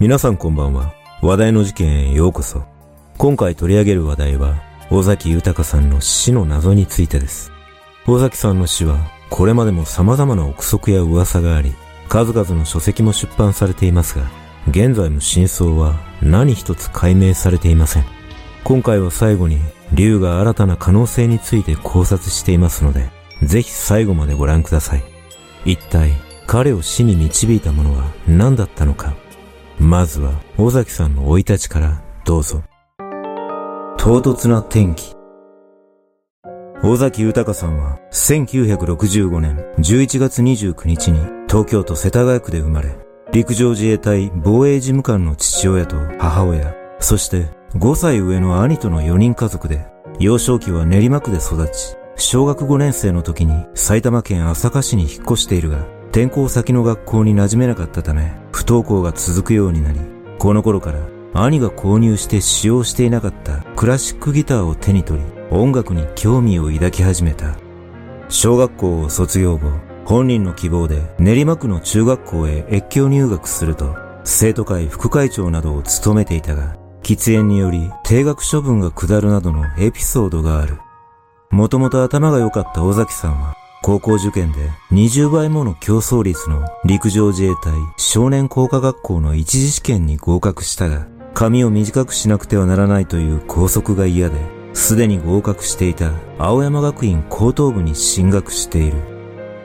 皆さんこんばんは。話題の事件へようこそ。今回取り上げる話題は、尾崎豊さんの死の謎についてです。尾崎さんの死は、これまでも様々な憶測や噂があり、数々の書籍も出版されていますが、現在も真相は何一つ解明されていません。今回は最後に、竜が新たな可能性について考察していますので、ぜひ最後までご覧ください。一体、彼を死に導いたものは何だったのか。まずは、尾崎さんの生い立ちからどうぞ。唐突な天気。尾崎豊さんは1965年11月29日に東京都世田谷区で生まれ、陸上自衛隊防衛事務官の父親と母親、そして5歳上の兄との4人家族で、幼少期は練馬区で育ち、小学5年生の時に埼玉県朝霞市に引っ越しているが、転校先の学校に馴染めなかったため、不登校が続くようになり、この頃から兄が購入して使用していなかったクラシックギターを手に取り、音楽に興味を抱き始めた。小学校を卒業後、本人の希望で練馬区の中学校へ越境入学すると、生徒会副会長などを務めていたが、喫煙により定額処分が下るなどのエピソードがある。もともと頭が良かった尾崎さんは、高校受験で20倍もの競争率の陸上自衛隊少年工科学校の一次試験に合格したが、髪を短くしなくてはならないという校則が嫌で、すでに合格していた青山学院高等部に進学している。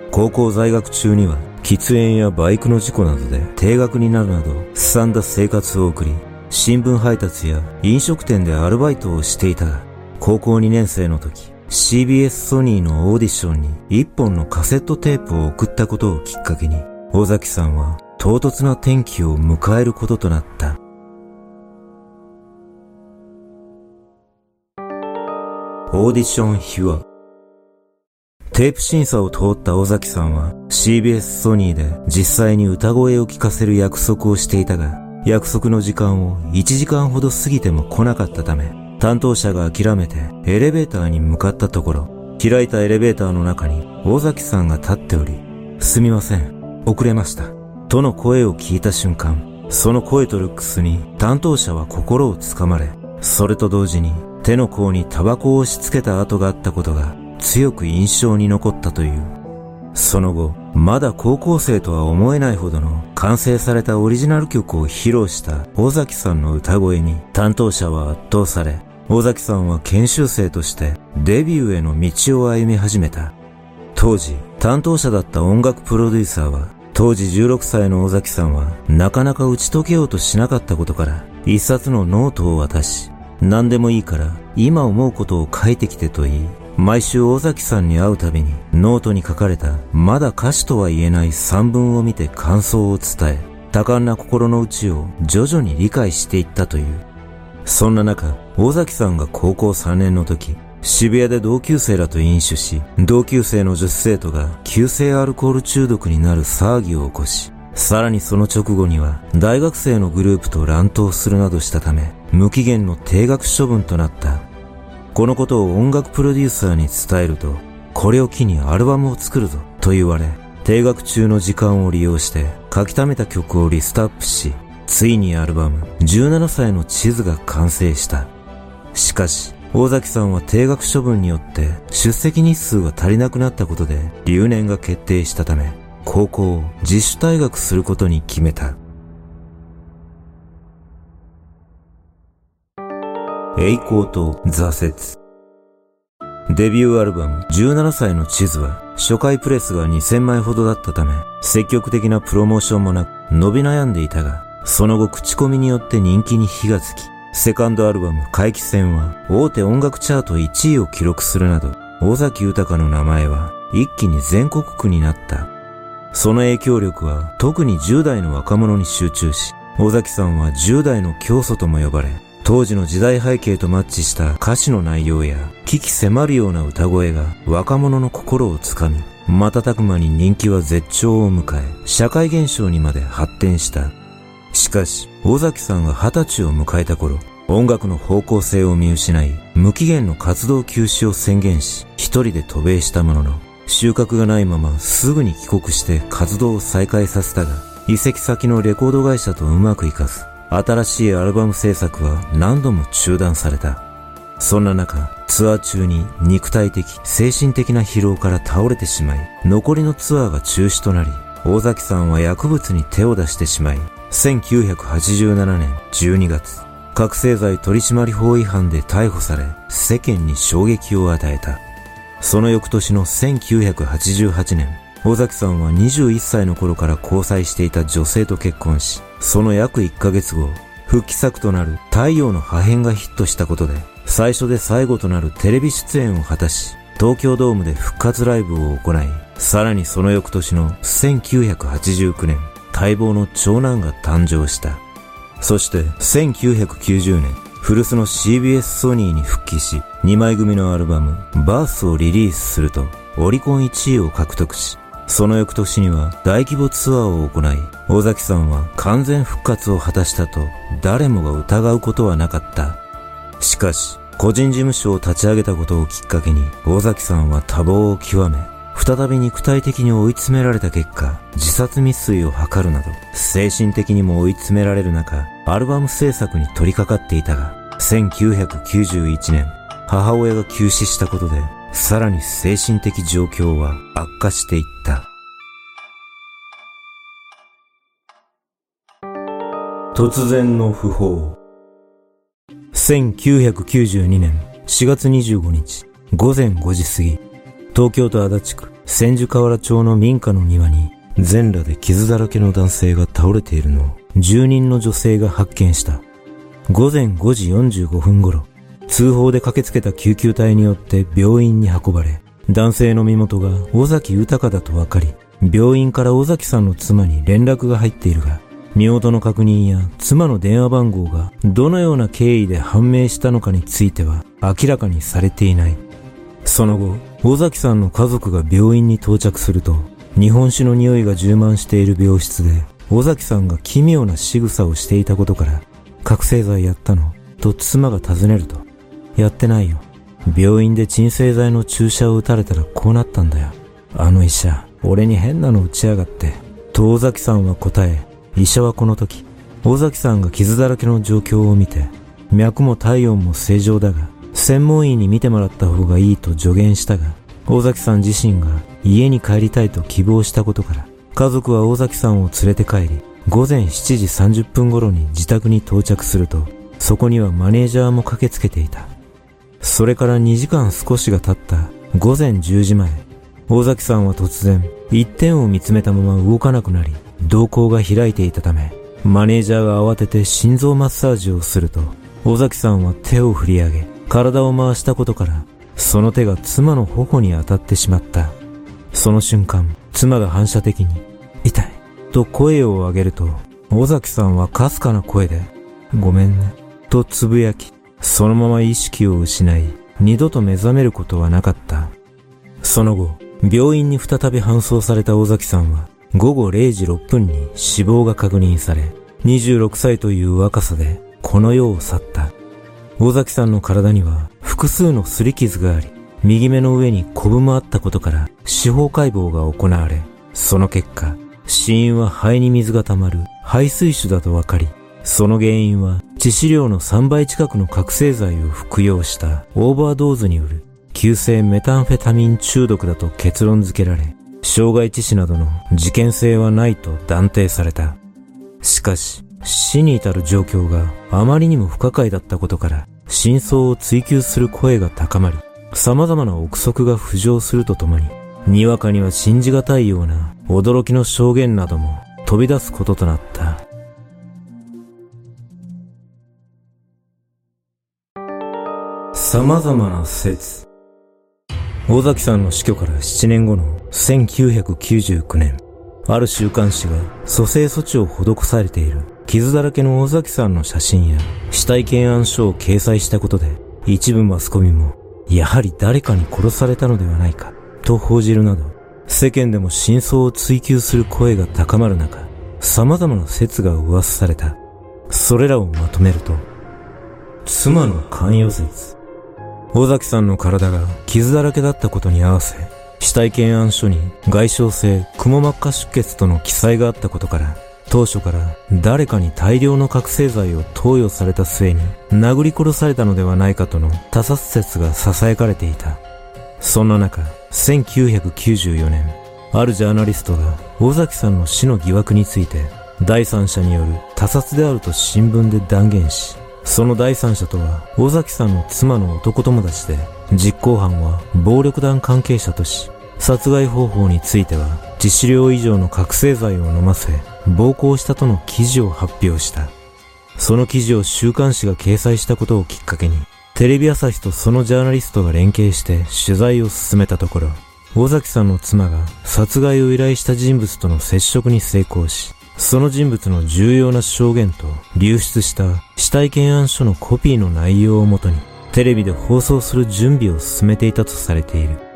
高校在学中には喫煙やバイクの事故などで定額になるなど、すさんだ生活を送り、新聞配達や飲食店でアルバイトをしていたが、高校2年生の時、CBS ソニーのオーディションに一本のカセットテープを送ったことをきっかけに、尾崎さんは唐突な転機を迎えることとなった。オーディション秘話テープ審査を通った尾崎さんは CBS ソニーで実際に歌声を聞かせる約束をしていたが、約束の時間を1時間ほど過ぎても来なかったため、担当者が諦めてエレベーターに向かったところ、開いたエレベーターの中に尾崎さんが立っており、すみません、遅れました。との声を聞いた瞬間、その声とルックスに担当者は心をつかまれ、それと同時に手の甲にタバコを押し付けた跡があったことが強く印象に残ったという。その後、まだ高校生とは思えないほどの完成されたオリジナル曲を披露した尾崎さんの歌声に担当者は圧倒され、尾崎さんは研修生としてデビューへの道を歩み始めた。当時、担当者だった音楽プロデューサーは、当時16歳の尾崎さんはなかなか打ち解けようとしなかったことから、一冊のノートを渡し、何でもいいから今思うことを書いてきてと言い、毎週尾崎さんに会うたびにノートに書かれたまだ歌詞とは言えない散文を見て感想を伝え、多感な心の内を徐々に理解していったという。そんな中、尾崎さんが高校3年の時、渋谷で同級生らと飲酒し、同級生の女子生徒が急性アルコール中毒になる騒ぎを起こし、さらにその直後には大学生のグループと乱闘するなどしたため、無期限の定額処分となった。このことを音楽プロデューサーに伝えると、これを機にアルバムを作るぞと言われ、定額中の時間を利用して書き溜めた曲をリストアップし、ついにアルバム17歳の地図が完成した。しかし、大崎さんは定額処分によって出席日数が足りなくなったことで留年が決定したため、高校を自主退学することに決めた。栄光と挫折。デビューアルバム17歳の地図は初回プレスが2000枚ほどだったため積極的なプロモーションもなく伸び悩んでいたがその後口コミによって人気に火がつきセカンドアルバム回帰戦は大手音楽チャート1位を記録するなど尾崎豊の名前は一気に全国区になった。その影響力は特に10代の若者に集中し、尾崎さんは10代の教祖とも呼ばれ、当時の時代背景とマッチした歌詞の内容や、危機迫るような歌声が若者の心をつかみ、瞬く間に人気は絶頂を迎え、社会現象にまで発展した。しかし、尾崎さんが二十歳を迎えた頃、音楽の方向性を見失い、無期限の活動休止を宣言し、一人で渡米したものの、収穫がないまますぐに帰国して活動を再開させたが、移籍先のレコード会社とうまくいかず、新しいアルバム制作は何度も中断された。そんな中、ツアー中に肉体的、精神的な疲労から倒れてしまい、残りのツアーが中止となり、大崎さんは薬物に手を出してしまい、1987年12月、覚醒剤取締法違反で逮捕され、世間に衝撃を与えた。その翌年の1988年、大崎さんは21歳の頃から交際していた女性と結婚し、その約1ヶ月後、復帰作となる太陽の破片がヒットしたことで、最初で最後となるテレビ出演を果たし、東京ドームで復活ライブを行い、さらにその翌年の1989年、待望の長男が誕生した。そして1990年、古巣の CBS ソニーに復帰し、2枚組のアルバム、バースをリリースすると、オリコン1位を獲得し、その翌年には大規模ツアーを行い、大崎さんは完全復活を果たしたと誰もが疑うことはなかった。しかし、個人事務所を立ち上げたことをきっかけに、大崎さんは多忙を極め、再び肉体的に追い詰められた結果、自殺未遂を図るなど、精神的にも追い詰められる中、アルバム制作に取り掛かっていたが、1991年、母親が急死したことで、さらに精神的状況は悪化していった。突然の訃報。1992年4月25日午前5時過ぎ、東京都足立区千住河原町の民家の庭に全裸で傷だらけの男性が倒れているのを住人の女性が発見した。午前5時45分頃、通報で駆けつけた救急隊によって病院に運ばれ、男性の身元が尾崎豊だと分かり、病院から尾崎さんの妻に連絡が入っているが、身元の確認や妻の電話番号がどのような経緯で判明したのかについては明らかにされていない。その後、尾崎さんの家族が病院に到着すると、日本酒の匂いが充満している病室で、尾崎さんが奇妙な仕草をしていたことから、覚醒剤やったのと妻が尋ねると、やってないよ。病院で鎮静剤の注射を打たれたらこうなったんだよ。あの医者、俺に変なの打ちやがって。と尾崎さんは答え、医者はこの時、尾崎さんが傷だらけの状況を見て、脈も体温も正常だが、専門医に見てもらった方がいいと助言したが、尾崎さん自身が家に帰りたいと希望したことから、家族は尾崎さんを連れて帰り、午前7時30分頃に自宅に到着すると、そこにはマネージャーも駆けつけていた。それから2時間少しが経った午前10時前、大崎さんは突然、一点を見つめたまま動かなくなり、瞳孔が開いていたため、マネージャーが慌てて心臓マッサージをすると、大崎さんは手を振り上げ、体を回したことから、その手が妻の頬に当たってしまった。その瞬間、妻が反射的に、痛い、と声を上げると、尾崎さんはかすかな声で、ごめんね、とつぶやき、そのまま意識を失い、二度と目覚めることはなかった。その後、病院に再び搬送された尾崎さんは、午後0時6分に死亡が確認され、26歳という若さでこの世を去った。尾崎さんの体には複数の擦り傷があり、右目の上にコブもあったことから司法解剖が行われ、その結果、死因は肺に水が溜まる肺水腫だと分かり、その原因は致死量の3倍近くの覚醒剤を服用したオーバードーズによる急性メタンフェタミン中毒だと結論付けられ、傷害致死などの事件性はないと断定された。しかし、死に至る状況があまりにも不可解だったことから、真相を追求する声が高まり、様々な憶測が浮上するとともに、にわかには信じがたいような驚きの証言なども飛び出すこととなった。様々な説。大崎さんの死去から7年後の1999年、ある週刊誌が蘇生措置を施されている傷だらけの大崎さんの写真や死体検案書を掲載したことで、一部マスコミも、やはり誰かに殺されたのではないか、と報じるなど、世間でも真相を追求する声が高まる中、様々な説が噂された。それらをまとめると、妻の関与説。尾崎さんの体が傷だらけだったことに合わせ、死体検案書に外傷性くも膜下出血との記載があったことから、当初から誰かに大量の覚醒剤を投与された末に殴り殺されたのではないかとの他殺説が囁かれていた。そんな中、1994年、あるジャーナリストが尾崎さんの死の疑惑について第三者による他殺であると新聞で断言し、その第三者とは尾崎さんの妻の男友達で実行犯は暴力団関係者とし、殺害方法については致死量以上の覚醒剤を飲ませ、暴行したとの記事を発表した。その記事を週刊誌が掲載したことをきっかけに、テレビ朝日とそのジャーナリストが連携して取材を進めたところ、大崎さんの妻が殺害を依頼した人物との接触に成功し、その人物の重要な証言と流出した死体検案書のコピーの内容をもとにテレビで放送する準備を進めていたとされている。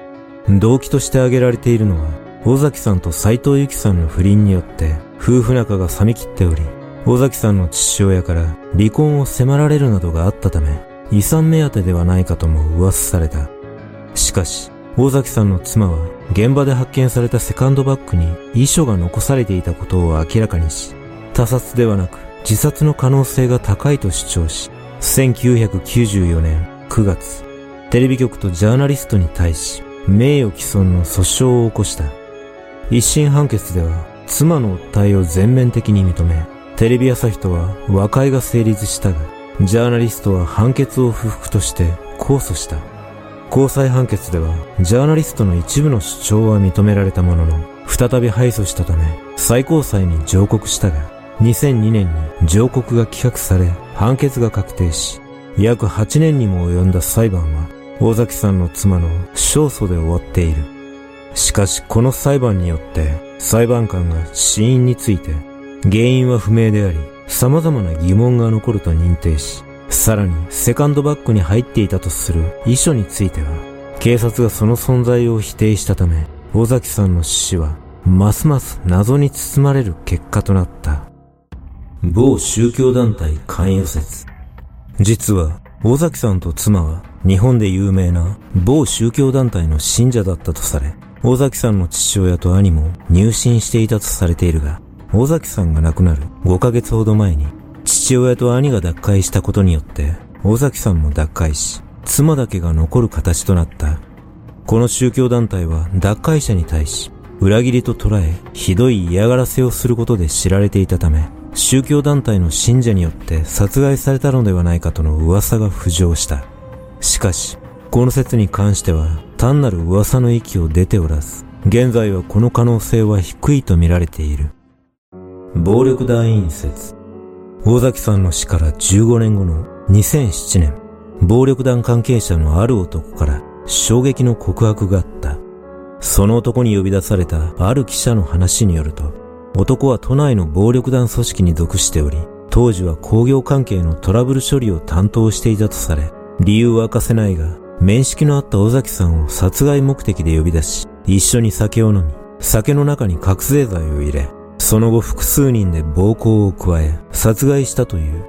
動機として挙げられているのは、尾崎さんと斎藤由紀さんの不倫によって夫婦仲が冷め切っており、尾崎さんの父親から離婚を迫られるなどがあったため、遺産目当てではないかとも噂された。しかし、尾崎さんの妻は現場で発見されたセカンドバッグに遺書が残されていたことを明らかにし、他殺ではなく自殺の可能性が高いと主張し、1994年9月、テレビ局とジャーナリストに対し、名誉毀損の訴訟を起こした。一審判決では、妻の訴えを全面的に認め、テレビ朝日とは和解が成立したが、ジャーナリストは判決を不服として控訴した。高裁判決では、ジャーナリストの一部の主張は認められたものの、再び敗訴したため、最高裁に上告したが、2002年に上告が棄却され、判決が確定し、約8年にも及んだ裁判は、大崎さんの妻の勝訴で終わっている。しかしこの裁判によって裁判官が死因について原因は不明であり様々な疑問が残ると認定し、さらにセカンドバッグに入っていたとする遺書については警察がその存在を否定したため尾崎さんの死はますます謎に包まれる結果となった。某宗教団体関与説。実は尾崎さんと妻は日本で有名な某宗教団体の信者だったとされ、尾崎さんの父親と兄も入信していたとされているが、尾崎さんが亡くなる5ヶ月ほど前に、父親と兄が脱会したことによって、尾崎さんも脱会し、妻だけが残る形となった。この宗教団体は脱会者に対し、裏切りと捉え、ひどい嫌がらせをすることで知られていたため、宗教団体の信者によって殺害されたのではないかとの噂が浮上した。しかし、この説に関しては単なる噂の域を出ておらず、現在はこの可能性は低いと見られている。暴力団員説。大崎さんの死から15年後の2007年、暴力団関係者のある男から衝撃の告白があった。その男に呼び出されたある記者の話によると、男は都内の暴力団組織に属しており、当時は工業関係のトラブル処理を担当していたとされ、理由は明かせないが、面識のあった尾崎さんを殺害目的で呼び出し、一緒に酒を飲み、酒の中に覚醒剤を入れ、その後複数人で暴行を加え、殺害したという。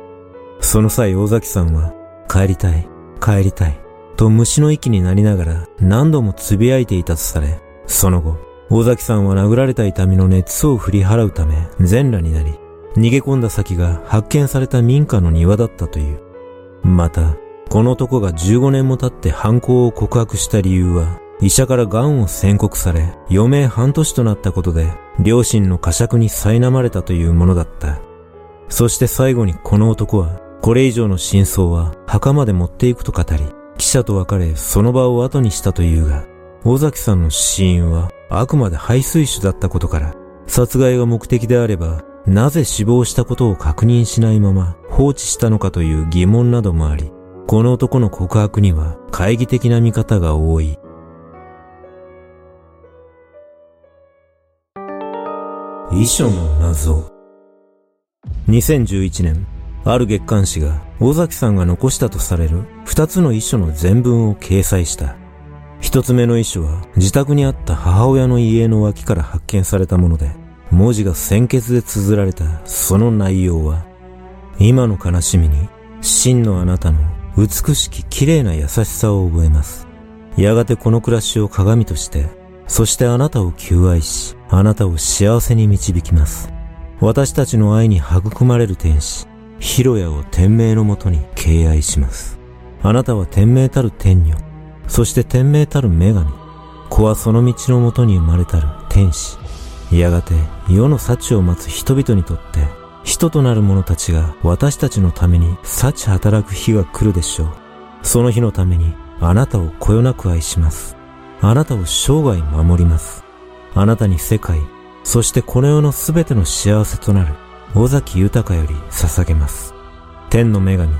その際尾崎さんは、帰りたい、帰りたい、と虫の息になりながら何度も呟いていたとされ、その後、尾崎さんは殴られた痛みの熱を振り払うため全裸になり、逃げ込んだ先が発見された民家の庭だったという。また、この男が15年も経って犯行を告白した理由は、医者から癌を宣告され、余命半年となったことで、両親の呵責に苛まれたというものだった。そして最後にこの男は、これ以上の真相は墓まで持っていくと語り、記者と別れその場を後にしたというが、尾崎さんの死因はあくまで排水種だったことから、殺害が目的であれば、なぜ死亡したことを確認しないまま放置したのかという疑問などもあり、この男の告白には懐疑的な見方が多い。遺書の謎。2011年、ある月刊誌が尾崎さんが残したとされる二つの遺書の全文を掲載した。一つ目の遺書は自宅にあった母親の家の脇から発見されたもので、文字が鮮血で綴られたその内容は、今の悲しみに真のあなたの美しき綺麗な優しさを覚えます。やがてこの暮らしを鏡として、そしてあなたを求愛し、あなたを幸せに導きます。私たちの愛に育まれる天使、ヒロヤを天命のもとに敬愛します。あなたは天命たる天女、そして天命たる女神、子はその道のもとに生まれたる天使。やがて世の幸を待つ人々にとって、人となる者たちが私たちのために幸働く日が来るでしょう。その日のためにあなたをこよなく愛します。あなたを生涯守ります。あなたに世界、そしてこの世のすべての幸せとなる尾崎豊より捧げます。天の女神、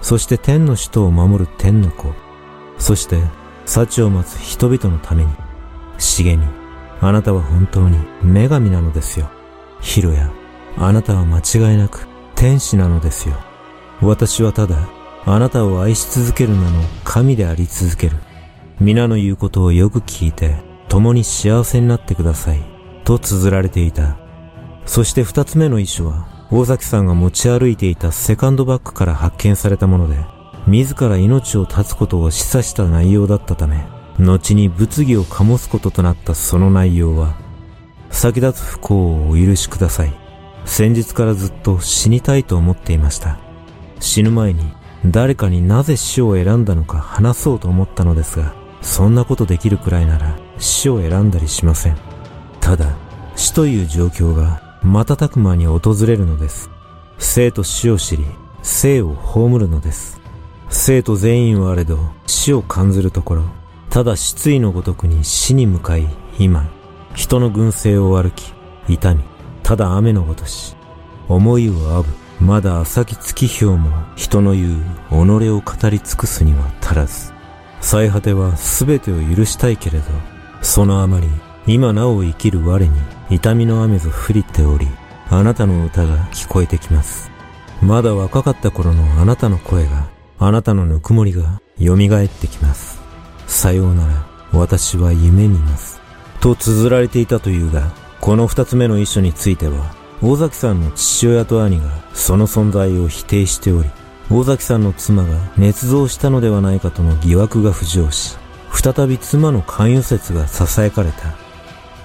そして天の使徒を守る天の子、そして幸を待つ人々のために、茂み、あなたは本当に女神なのですよ。ヒロヤ、あなたは間違いなく天使なのですよ。私はただ、あなたを愛し続ける名の神であり続ける。皆の言うことをよく聞いて、共に幸せになってください。と綴られていた。そして二つ目の遺書は、大崎さんが持ち歩いていたセカンドバッグから発見されたもので、自ら命を絶つことを示唆した内容だったため、後に物議を醸すこととなったその内容は、先立つ不幸をお許しください。先日からずっと死にたいと思っていました。死ぬ前に誰かになぜ死を選んだのか話そうと思ったのですが、そんなことできるくらいなら死を選んだりしません。ただ、死という状況が瞬く間に訪れるのです。生と死を知り、生を葬るのです。生徒全員はあれど死を感ずるところ、ただ失意のごとくに死に向かい、今、人の群生を歩き、痛み、ただ雨のごとし、思いをあぶ、まだ浅き月日をも人の言う己を語り尽くすには足らず。最果ては全てを許したいけれど、そのあまり今なお生きる我に痛みの雨ぞ降りており、あなたの歌が聞こえてきます。まだ若かった頃のあなたの声が、あなたのぬくもりが蘇ってきます。さようなら、私は夢見ます。と綴られていたというが、この二つ目の遺書については、大崎さんの父親と兄がその存在を否定しており、大崎さんの妻が捏造したのではないかとの疑惑が浮上し、再び妻の関与説が囁かれた。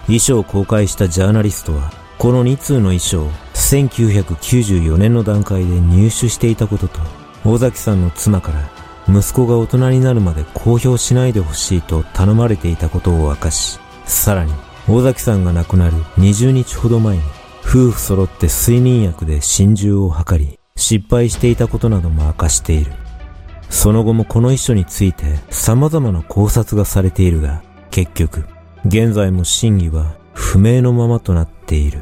遺書を公開したジャーナリストは、この2通の遺書を1994年の段階で入手していたことと、大崎さんの妻から息子が大人になるまで公表しないでほしいと頼まれていたことを明かし、さらに大崎さんが亡くなる20日ほど前に夫婦揃って睡眠薬で心中を図り、失敗していたことなども明かしている。その後もこの遺書について様々な考察がされているが、結局、現在も真偽は不明のままとなっている。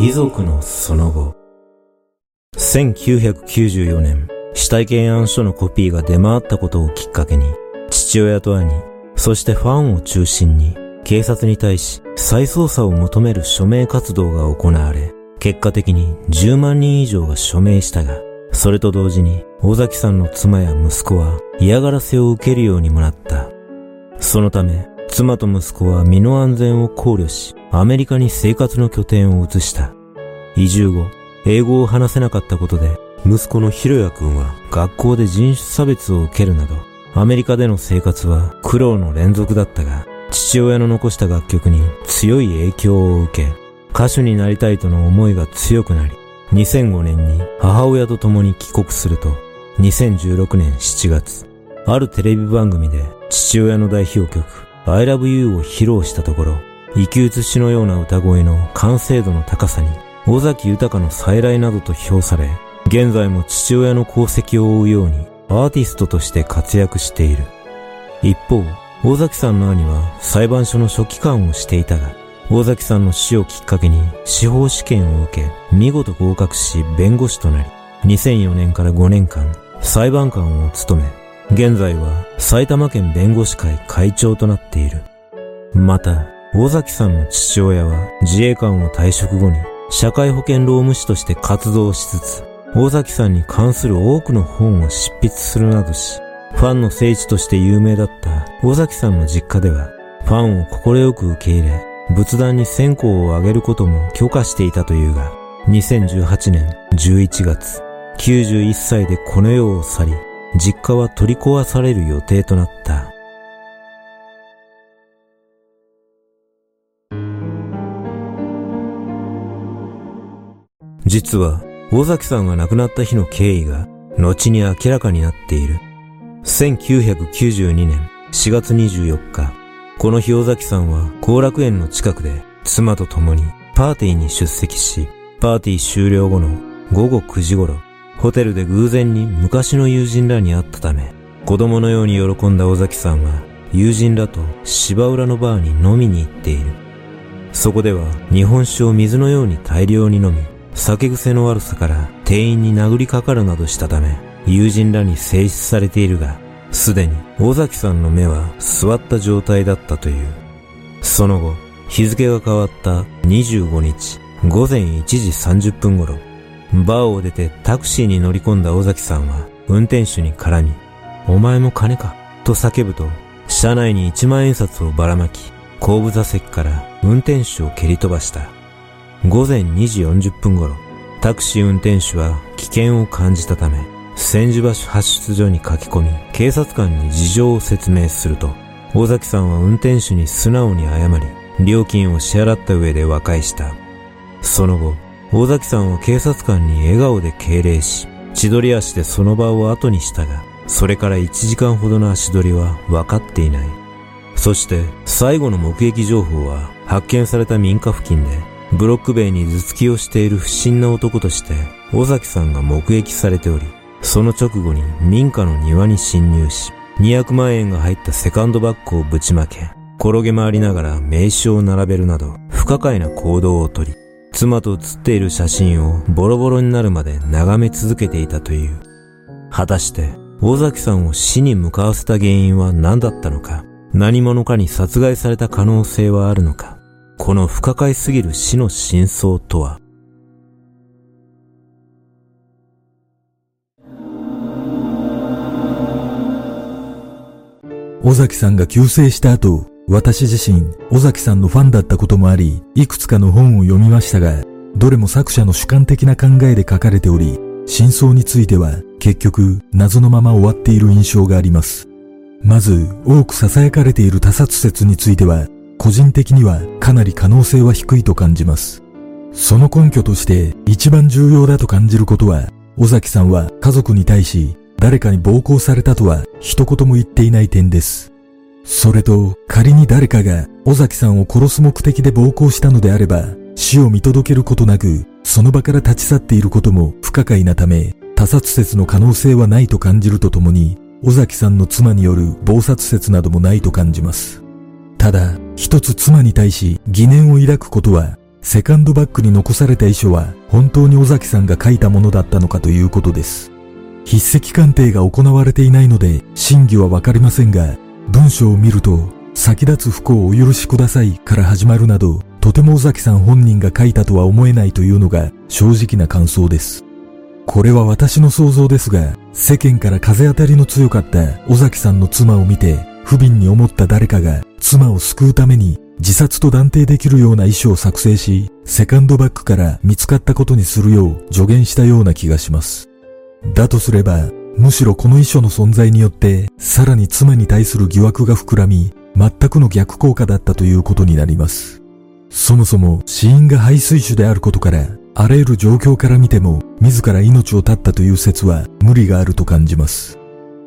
遺族のその後。1994年、死体検案書のコピーが出回ったことをきっかけに、父親と兄、そしてファンを中心に、警察に対し再捜査を求める署名活動が行われ、結果的に10万人以上が署名したが、それと同時に尾崎さんの妻や息子は嫌がらせを受けるようにもなった。そのため、妻と息子は身の安全を考慮し、アメリカに生活の拠点を移した。移住後、英語を話せなかったことで、息子のひろやくんは学校で人種差別を受けるなど、アメリカでの生活は苦労の連続だったが、父親の残した楽曲に強い影響を受け、歌手になりたいとの思いが強くなり、2005年に母親と共に帰国すると、2016年7月、あるテレビ番組で父親の代表曲 I Love You を披露したところ、生き写しのような歌声の完成度の高さに、尾崎豊の再来などと評され、現在も父親の功績を追うようにアーティストとして活躍している。一方、大崎さんの兄は裁判所の書記官をしていたが、大崎さんの死をきっかけに司法試験を受け、見事合格し弁護士となり、2004年から5年間裁判官を務め、現在は埼玉県弁護士会会長となっている。また、大崎さんの父親は自衛官を退職後に社会保険労務士として活動しつつ、大崎さんに関する多くの本を執筆するなどし、ファンの聖地として有名だった大崎さんの実家では、ファンを快く受け入れ、仏壇に線香をあげることも許可していたというが、2018年11月、91歳でこの世を去り、実家は取り壊される予定となった。実は、尾崎さんが亡くなった日の経緯が、後に明らかになっている。1992年4月24日、この日尾崎さんは後楽園の近くで妻と共にパーティーに出席し、パーティー終了後の午後9時頃、ホテルで偶然に昔の友人らに会ったため、子供のように喜んだ尾崎さんは友人らと芝浦のバーに飲みに行っている。そこでは日本酒を水のように大量に飲み、酒癖の悪さから店員に殴りかかるなどしたため、友人らに制止されているが、すでに尾崎さんの目は座った状態だったという。その後、日付が変わった25日午前1時30分頃、バーを出てタクシーに乗り込んだ尾崎さんは運転手に絡み、お前も金かと叫ぶと、車内に1万円札をばらまき、後部座席から運転手を蹴り飛ばした。午前2時40分頃、タクシー運転手は危険を感じたため、千住橋発出所に駆け込み、警察官に事情を説明すると、大崎さんは運転手に素直に謝り、料金を支払った上で和解した。その後、大崎さんは警察官に笑顔で敬礼し、千鳥足でその場を後にしたが、それから1時間ほどの足取りは分かっていない。そして最後の目撃情報は発見された民家付近でブロック塀に頭突きをしている不審な男として尾崎さんが目撃されており、その直後に民家の庭に侵入し、200万円が入ったセカンドバッグをぶちまけ、転げ回りながら名刺を並べるなど不可解な行動をとり、妻と写っている写真をボロボロになるまで眺め続けていたという。果たして、尾崎さんを死に向かわせた原因は何だったのか。何者かに殺害された可能性はあるのか。この不可解すぎる死の真相とは。尾崎さんが急逝した後、私自身、尾崎さんのファンだったこともあり、いくつかの本を読みましたが、どれも作者の主観的な考えで書かれており、真相については結局謎のまま終わっている印象があります。まず、多く囁かれている他殺説については、個人的にはかなり可能性は低いと感じます。その根拠として一番重要だと感じることは、尾崎さんは家族に対し誰かに暴行されたとは一言も言っていない点です。それと、仮に誰かが尾崎さんを殺す目的で暴行したのであれば、死を見届けることなく、その場から立ち去っていることも不可解なため、他殺説の可能性はないと感じるとともに、尾崎さんの妻による暴殺説などもないと感じます。ただ、一つ妻に対し疑念を抱くことは、セカンドバッグに残された遺書は本当に尾崎さんが書いたものだったのかということです。筆跡鑑定が行われていないので真偽はわかりませんが、文章を見ると、先立つ不幸をお許しくださいから始まるなど、とても尾崎さん本人が書いたとは思えないというのが正直な感想です。これは私の想像ですが、世間から風当たりの強かった尾崎さんの妻を見て、不憫に思った誰かが妻を救うために自殺と断定できるような遺書を作成し、セカンドバッグから見つかったことにするよう助言したような気がします。だとすれば、むしろこの遺書の存在によって、さらに妻に対する疑惑が膨らみ、全くの逆効果だったということになります。そもそも死因が排水種であることから、あらゆる状況から見ても、自ら命を絶ったという説は無理があると感じます。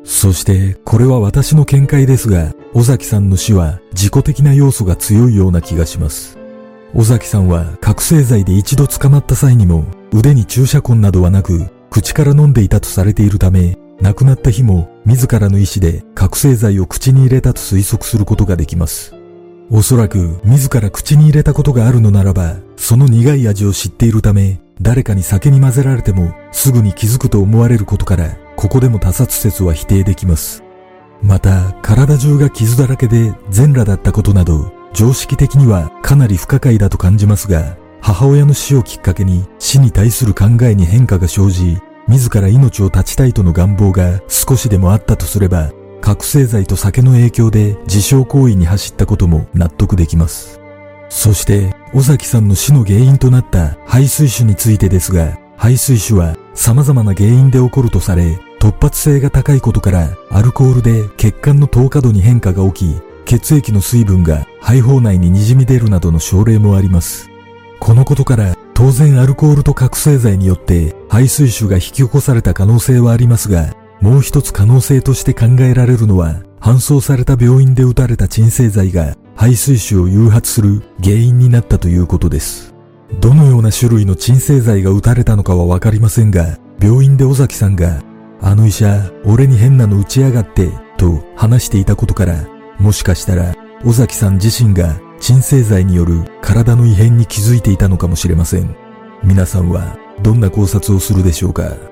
そして、これは私の見解ですが、尾崎さんの死は自己的な要素が強いような気がします。尾崎さんは覚醒剤で一度捕まった際にも腕に注射痕などはなく口から飲んでいたとされているため亡くなった日も自らの意思で覚醒剤を口に入れたと推測することができます。おそらく自ら口に入れたことがあるのならば、その苦い味を知っているため、誰かに酒に混ぜられてもすぐに気づくと思われることから、ここでも他殺説は否定できます。また、体中が傷だらけで全裸だったことなど、常識的にはかなり不可解だと感じますが、母親の死をきっかけに死に対する考えに変化が生じ、自ら命を絶ちたいとの願望が少しでもあったとすれば、覚醒剤と酒の影響で自傷行為に走ったことも納得できます。そして、尾崎さんの死の原因となった排水種についてですが、排水種は様々な原因で起こるとされ、突発性が高いことからアルコールで血管の透過度に変化が起き、血液の水分が肺胞内に滲み出るなどの症例もあります。このことから当然アルコールと覚醒剤によって排水臭が引き起こされた可能性はありますが、もう一つ可能性として考えられるのは、搬送された病院で打たれた鎮静剤が排水臭を誘発する原因になったということです。どのような種類の鎮静剤が打たれたのかはわかりませんが、病院で尾崎さんが、あの医者、俺に変なの打ちやがって、と話していたことから、もしかしたら、尾崎さん自身が鎮静剤による体の異変に気づいていたのかもしれません。皆さんはどんな考察をするでしょうか？